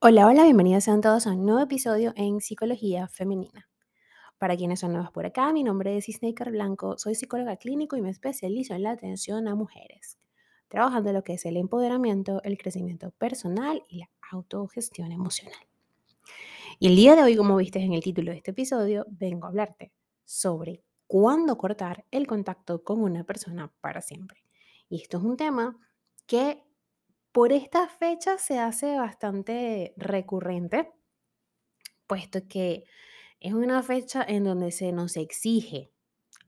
Hola, hola, bienvenidos sean todos a un nuevo episodio en Psicología Femenina. Para quienes son nuevos por acá, mi nombre es Isneikar Blanco, soy psicóloga clínico y me especializo en la atención a mujeres, trabajando en lo que es el empoderamiento, el crecimiento personal y la autogestión emocional. Y el día de hoy, como viste en el título de este episodio, vengo a hablarte sobre cuándo cortar el contacto con una persona para siempre. Y esto es un tema que por esta fecha se hace bastante recurrente, puesto que es una fecha en donde se nos exige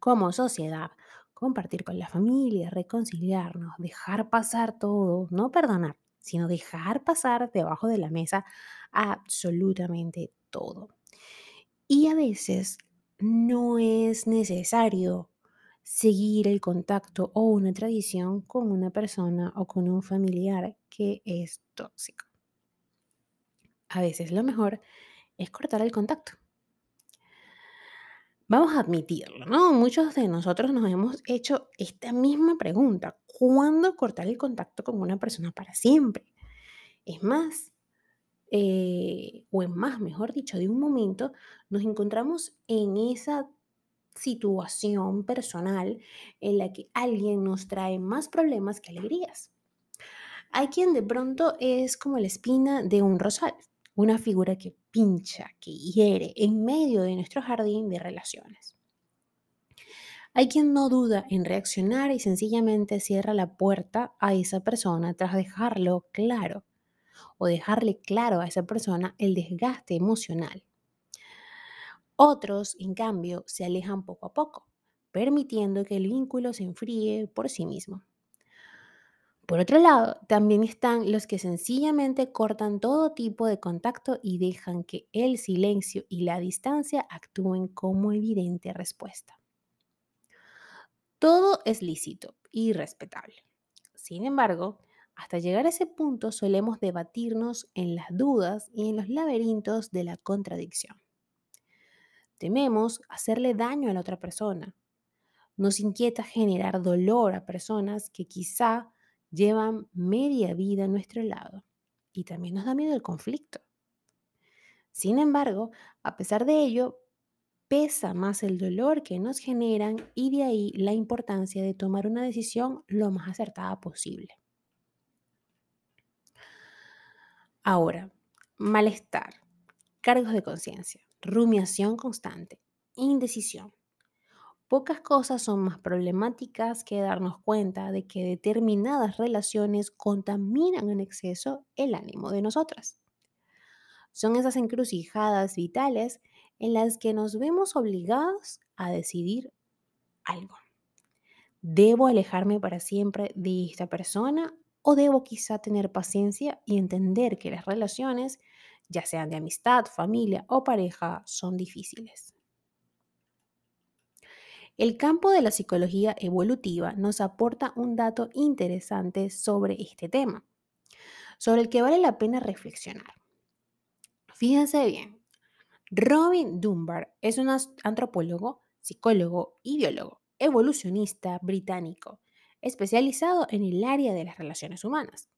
como sociedad compartir con la familia, reconciliarnos, dejar pasar todo, no perdonar, sino dejar pasar debajo de la mesa absolutamente todo. Y a veces no es necesario seguir el contacto o una tradición con una persona o con un familiar que es tóxico. A veces lo mejor es cortar el contacto. Vamos a admitirlo, ¿no? Muchos de nosotros nos hemos hecho esta misma pregunta. ¿Cuándo cortar el contacto con una persona para siempre? Es más, eh, o es más, mejor dicho, de un momento, nos encontramos en esa situación personal en la que alguien nos trae más problemas que alegrías. Hay quien de pronto es como la espina de un rosal, una figura que pincha, que hiere en medio de nuestro jardín de relaciones. Hay quien no duda en reaccionar y sencillamente cierra la puerta a esa persona tras dejarlo claro o dejarle claro a esa persona el desgaste emocional otros, en cambio, se alejan poco a poco, permitiendo que el vínculo se enfríe por sí mismo. Por otro lado, también están los que sencillamente cortan todo tipo de contacto y dejan que el silencio y la distancia actúen como evidente respuesta. Todo es lícito y respetable. Sin embargo, hasta llegar a ese punto solemos debatirnos en las dudas y en los laberintos de la contradicción. Tememos hacerle daño a la otra persona. Nos inquieta generar dolor a personas que quizá llevan media vida a nuestro lado. Y también nos da miedo el conflicto. Sin embargo, a pesar de ello, pesa más el dolor que nos generan y de ahí la importancia de tomar una decisión lo más acertada posible. Ahora, malestar, cargos de conciencia rumiación constante, indecisión. Pocas cosas son más problemáticas que darnos cuenta de que determinadas relaciones contaminan en exceso el ánimo de nosotras. Son esas encrucijadas vitales en las que nos vemos obligados a decidir algo. ¿Debo alejarme para siempre de esta persona o debo quizá tener paciencia y entender que las relaciones ya sean de amistad, familia o pareja, son difíciles. El campo de la psicología evolutiva nos aporta un dato interesante sobre este tema, sobre el que vale la pena reflexionar. Fíjense bien, Robin Dunbar es un antropólogo, psicólogo y biólogo, evolucionista británico, especializado en el área de las relaciones humanas.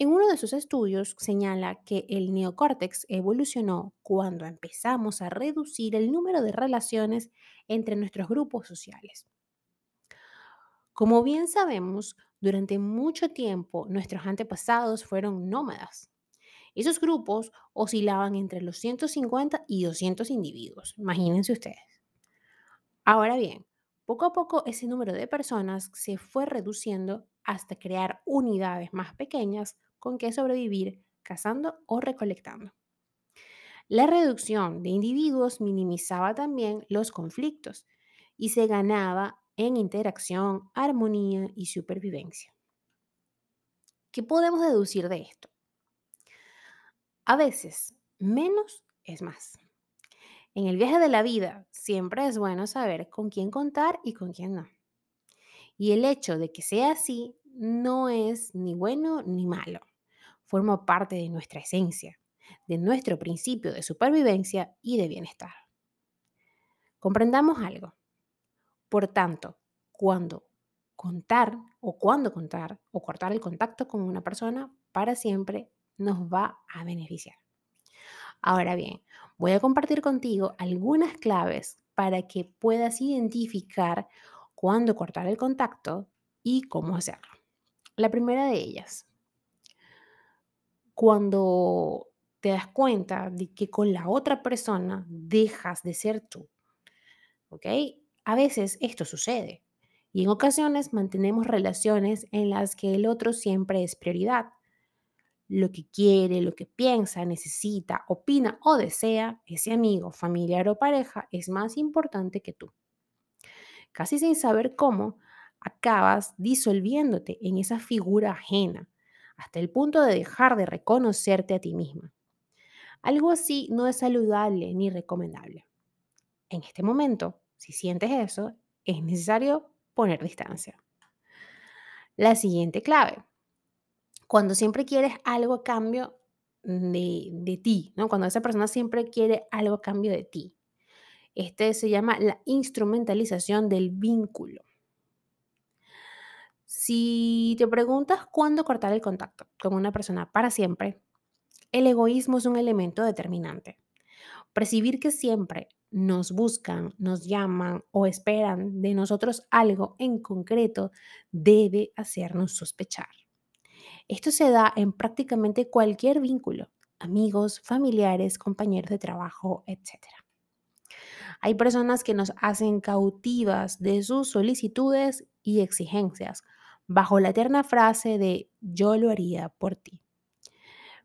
En uno de sus estudios señala que el neocórtex evolucionó cuando empezamos a reducir el número de relaciones entre nuestros grupos sociales. Como bien sabemos, durante mucho tiempo nuestros antepasados fueron nómadas. Esos grupos oscilaban entre los 150 y 200 individuos, imagínense ustedes. Ahora bien, poco a poco ese número de personas se fue reduciendo hasta crear unidades más pequeñas con qué sobrevivir cazando o recolectando. La reducción de individuos minimizaba también los conflictos y se ganaba en interacción, armonía y supervivencia. ¿Qué podemos deducir de esto? A veces, menos es más. En el viaje de la vida siempre es bueno saber con quién contar y con quién no. Y el hecho de que sea así no es ni bueno ni malo forma parte de nuestra esencia, de nuestro principio de supervivencia y de bienestar. Comprendamos algo. Por tanto, cuando contar o cuando contar o cortar el contacto con una persona para siempre nos va a beneficiar. Ahora bien, voy a compartir contigo algunas claves para que puedas identificar cuándo cortar el contacto y cómo hacerlo. La primera de ellas, cuando te das cuenta de que con la otra persona dejas de ser tú, ¿ok? A veces esto sucede y en ocasiones mantenemos relaciones en las que el otro siempre es prioridad. Lo que quiere, lo que piensa, necesita, opina o desea ese amigo, familiar o pareja es más importante que tú. Casi sin saber cómo, acabas disolviéndote en esa figura ajena, hasta el punto de dejar de reconocerte a ti misma. Algo así no es saludable ni recomendable. En este momento, si sientes eso, es necesario poner distancia. La siguiente clave. Cuando siempre quieres algo a cambio de, de, ti, ¿no? Cuando esa persona siempre quiere algo a cambio de ti. Este se llama la instrumentalización del vínculo. Si te preguntas cuándo cortar el contacto con una persona para siempre, el egoísmo es un elemento determinante. Percibir que siempre nos buscan, nos llaman o esperan de nosotros algo en concreto debe hacernos sospechar. Esto se da en prácticamente cualquier vínculo, amigos, familiares, compañeros de trabajo, etc. Hay personas que nos hacen cautivas de sus solicitudes y exigencias bajo la eterna frase de yo lo haría por ti.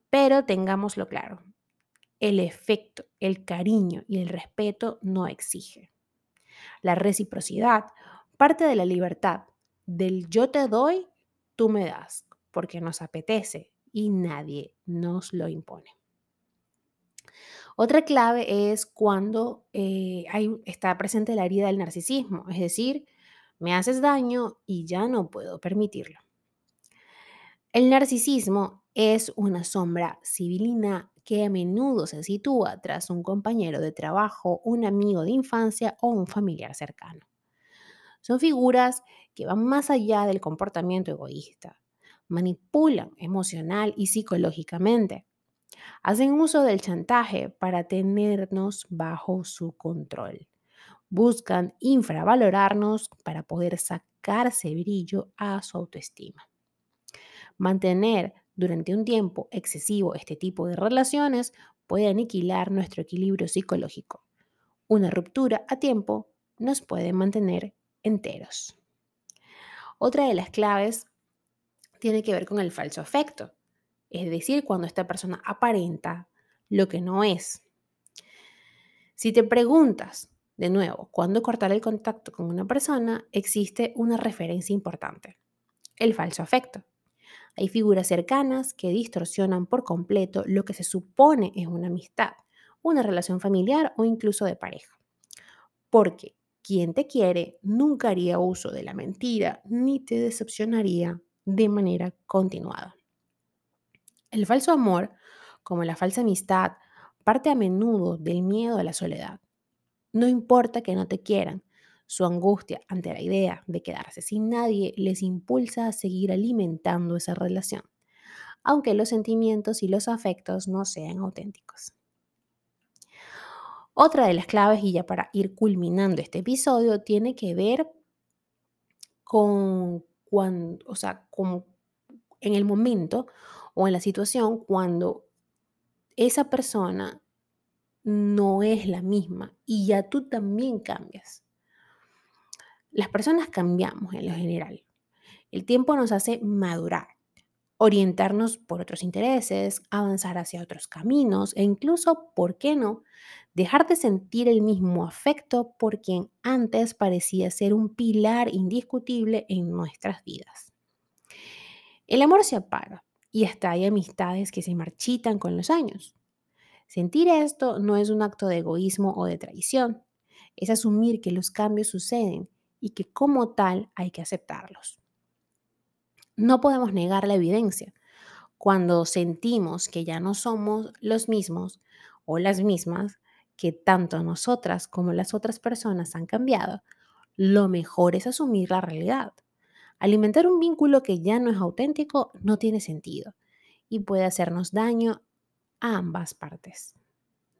Pero tengámoslo claro, el efecto, el cariño y el respeto no exige. La reciprocidad parte de la libertad, del yo te doy, tú me das, porque nos apetece y nadie nos lo impone. Otra clave es cuando eh, está presente la herida del narcisismo, es decir, me haces daño y ya no puedo permitirlo. El narcisismo es una sombra civilina que a menudo se sitúa tras un compañero de trabajo, un amigo de infancia o un familiar cercano. Son figuras que van más allá del comportamiento egoísta. Manipulan emocional y psicológicamente. Hacen uso del chantaje para tenernos bajo su control. Buscan infravalorarnos para poder sacarse brillo a su autoestima. Mantener durante un tiempo excesivo este tipo de relaciones puede aniquilar nuestro equilibrio psicológico. Una ruptura a tiempo nos puede mantener enteros. Otra de las claves tiene que ver con el falso afecto, es decir, cuando esta persona aparenta lo que no es. Si te preguntas, de nuevo, cuándo cortar el contacto con una persona, existe una referencia importante, el falso afecto. Hay figuras cercanas que distorsionan por completo lo que se supone es una amistad, una relación familiar o incluso de pareja. Porque quien te quiere nunca haría uso de la mentira ni te decepcionaría de manera continuada. El falso amor, como la falsa amistad, parte a menudo del miedo a la soledad. No importa que no te quieran, su angustia ante la idea de quedarse sin nadie les impulsa a seguir alimentando esa relación, aunque los sentimientos y los afectos no sean auténticos. Otra de las claves, y ya para ir culminando este episodio, tiene que ver con cuando, o sea, con, en el momento o en la situación cuando esa persona no es la misma y ya tú también cambias. Las personas cambiamos en lo general. El tiempo nos hace madurar, orientarnos por otros intereses, avanzar hacia otros caminos e incluso, ¿por qué no?, dejar de sentir el mismo afecto por quien antes parecía ser un pilar indiscutible en nuestras vidas. El amor se apaga y hasta hay amistades que se marchitan con los años. Sentir esto no es un acto de egoísmo o de traición, es asumir que los cambios suceden y que como tal hay que aceptarlos. No podemos negar la evidencia. Cuando sentimos que ya no somos los mismos o las mismas, que tanto nosotras como las otras personas han cambiado, lo mejor es asumir la realidad. Alimentar un vínculo que ya no es auténtico no tiene sentido y puede hacernos daño a ambas partes.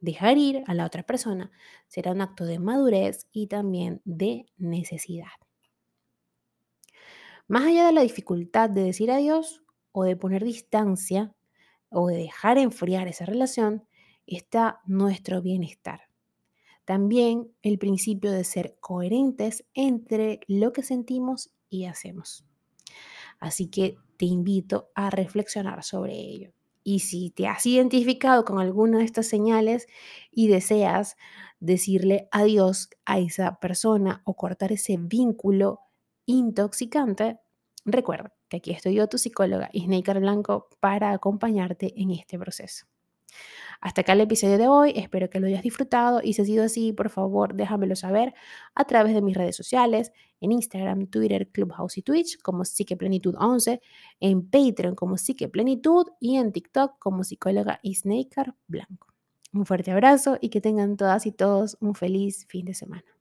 Dejar ir a la otra persona será un acto de madurez y también de necesidad. Más allá de la dificultad de decir adiós o de poner distancia o de dejar enfriar esa relación, está nuestro bienestar. También el principio de ser coherentes entre lo que sentimos y hacemos. Así que te invito a reflexionar sobre ello. Y si te has identificado con alguna de estas señales y deseas decirle adiós a esa persona o cortar ese vínculo intoxicante, recuerda que aquí estoy yo, tu psicóloga Isneikar Blanco, para acompañarte en este proceso. Hasta acá el episodio de hoy, espero que lo hayas disfrutado y si ha sido así, por favor déjamelo saber a través de mis redes sociales, en Instagram, Twitter, Clubhouse y Twitch como Psiqueplenitud11, en Patreon como Psiqueplenitud y en TikTok como psicóloga Isneikar Blanco. Un fuerte abrazo y que tengan todas y todos un feliz fin de semana.